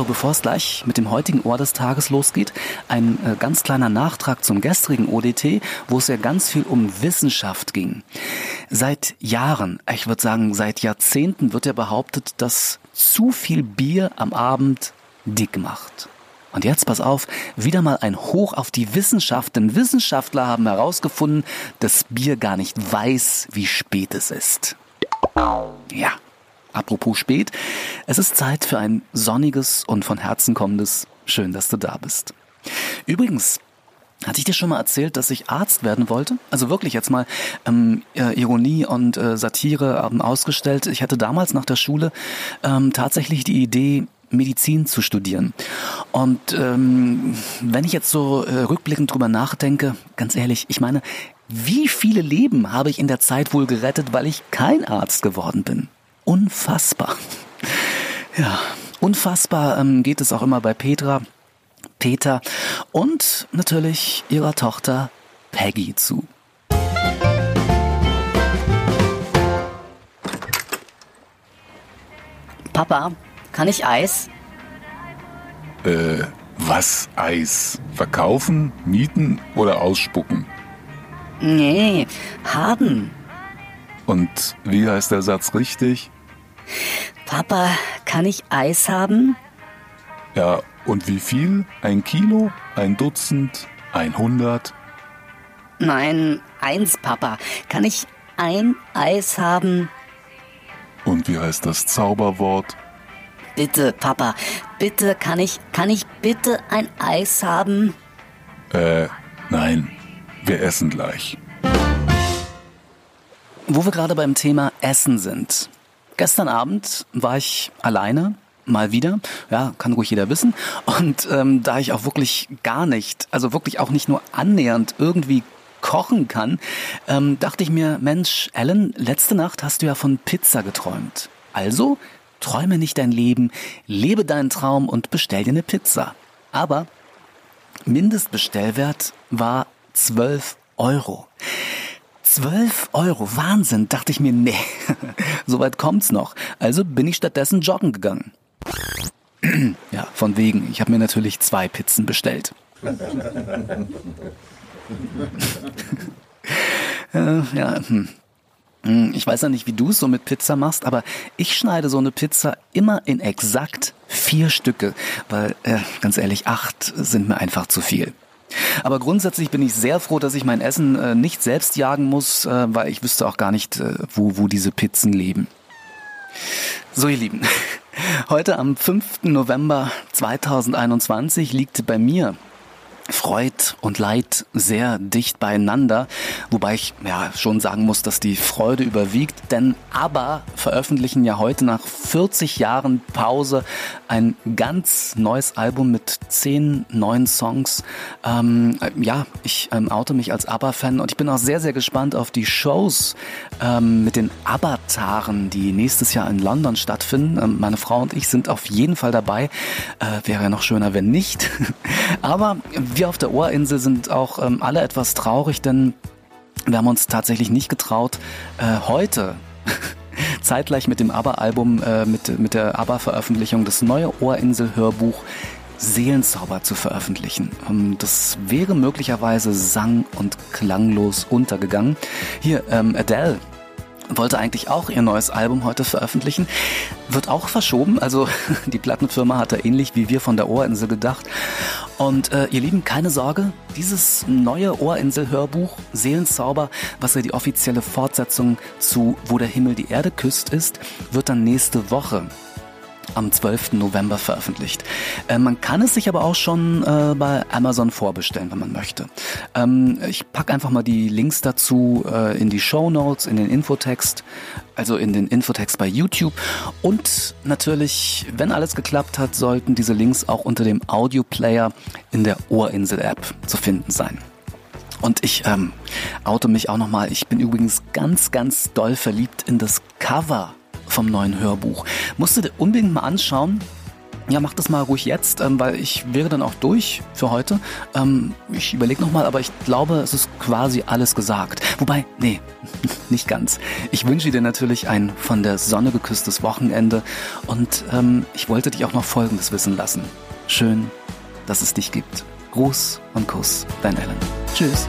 So, bevor es gleich mit dem heutigen Ohr des Tages losgeht, ein äh, ganz kleiner Nachtrag zum gestrigen ODT, wo es ja ganz viel um Wissenschaft ging. Seit Jahren, ich würde sagen seit Jahrzehnten wird ja behauptet, dass zu viel Bier am Abend dick macht. Und jetzt pass auf, wieder mal ein Hoch auf die Wissenschaft, denn Wissenschaftler haben herausgefunden, dass Bier gar nicht weiß, wie spät es ist. Ja, apropos spät, es ist Zeit für ein sonniges und von Herzen kommendes Schön, dass du da bist. Übrigens, hatte ich dir schon mal erzählt, dass ich Arzt werden wollte? Also wirklich jetzt mal ähm, äh, Ironie und äh, Satire ähm, ausgestellt. Ich hatte damals nach der Schule ähm, tatsächlich die Idee, Medizin zu studieren. Und ähm, wenn ich jetzt so äh, rückblickend drüber nachdenke, ganz ehrlich, ich meine, wie viele Leben habe ich in der Zeit wohl gerettet, weil ich kein Arzt geworden bin? Unfassbar. Ja, unfassbar ähm, geht es auch immer bei Petra, Peter und natürlich ihrer Tochter Peggy zu. Papa, kann ich Eis? Äh, was Eis? Verkaufen, mieten oder ausspucken? Nee, haben. Und wie heißt der Satz richtig? Papa, kann ich Eis haben? Ja, und wie viel? Ein Kilo? Ein Dutzend? Ein Hundert? Nein, eins, Papa. Kann ich ein Eis haben? Und wie heißt das Zauberwort? Bitte, Papa, bitte, kann ich, kann ich bitte ein Eis haben? Äh, nein, wir essen gleich. Wo wir gerade beim Thema Essen sind. Gestern Abend war ich alleine, mal wieder. Ja, kann ruhig jeder wissen. Und ähm, da ich auch wirklich gar nicht, also wirklich auch nicht nur annähernd irgendwie kochen kann, ähm, dachte ich mir, Mensch, Ellen, letzte Nacht hast du ja von Pizza geträumt. Also träume nicht dein Leben, lebe deinen Traum und bestell dir eine Pizza. Aber Mindestbestellwert war 12 Euro. 12 Euro, Wahnsinn, dachte ich mir, nee, soweit kommt's noch. Also bin ich stattdessen joggen gegangen. ja, von wegen, ich habe mir natürlich zwei Pizzen bestellt. äh, ja, hm. Hm, Ich weiß ja nicht, wie du es so mit Pizza machst, aber ich schneide so eine Pizza immer in exakt vier Stücke, weil, äh, ganz ehrlich, acht sind mir einfach zu viel. Aber grundsätzlich bin ich sehr froh, dass ich mein Essen äh, nicht selbst jagen muss, äh, weil ich wüsste auch gar nicht, äh, wo, wo diese Pizzen leben. So, ihr Lieben, heute am 5. November 2021 liegt bei mir Freud und Leid sehr dicht beieinander, wobei ich ja schon sagen muss, dass die Freude überwiegt, denn ABBA veröffentlichen ja heute nach 40 Jahren Pause ein ganz neues Album mit zehn neuen Songs. Ähm, ja, ich ähm, oute mich als ABBA-Fan und ich bin auch sehr, sehr gespannt auf die Shows ähm, mit den ABBA-Taren, die nächstes Jahr in London stattfinden. Ähm, meine Frau und ich sind auf jeden Fall dabei. Äh, wäre ja noch schöner, wenn nicht. Aber wir auf der Ohrinsel sind auch ähm, alle etwas traurig, denn wir haben uns tatsächlich nicht getraut, äh, heute zeitgleich mit dem ABBA-Album, äh, mit, mit der ABBA-Veröffentlichung das neue Ohrinsel-Hörbuch Seelenzauber zu veröffentlichen. Ähm, Das wäre möglicherweise sang- und klanglos untergegangen. Hier, ähm, Adele wollte eigentlich auch ihr neues Album heute veröffentlichen. Wird auch verschoben. Also die Plattenfirma hat da ähnlich wie wir von der Ohrinsel gedacht. Und äh, ihr Lieben, keine Sorge, dieses neue Ohrinsel-Hörbuch Seelenzauber, was ja die offizielle Fortsetzung zu Wo der Himmel die Erde küsst ist, wird dann nächste Woche am 12. November veröffentlicht. Äh, man kann es sich aber auch schon äh, bei Amazon vorbestellen, wenn man möchte. Ähm, ich packe einfach mal die Links dazu äh, in die Show Notes, in den Infotext, also in den Infotext bei YouTube. Und natürlich, wenn alles geklappt hat, sollten diese Links auch unter dem Audioplayer in der Ohrinsel-App zu finden sein. Und ich ähm, oute mich auch nochmal. Ich bin übrigens ganz, ganz doll verliebt in das Cover vom neuen Hörbuch. Musst du dir unbedingt mal anschauen. ja, mach das mal ruhig jetzt, ähm, weil ich wäre dann auch durch für heute. Ähm, ich überlege nochmal, aber ich glaube, es ist quasi alles gesagt. Wobei, nee, nicht ganz. Ich wünsche dir natürlich ein von der Sonne geküsstes Wochenende und ähm, ich wollte dich auch noch Folgendes wissen lassen. Schön, dass es dich gibt. Gruß und Kuss, dein Alan. Tschüss.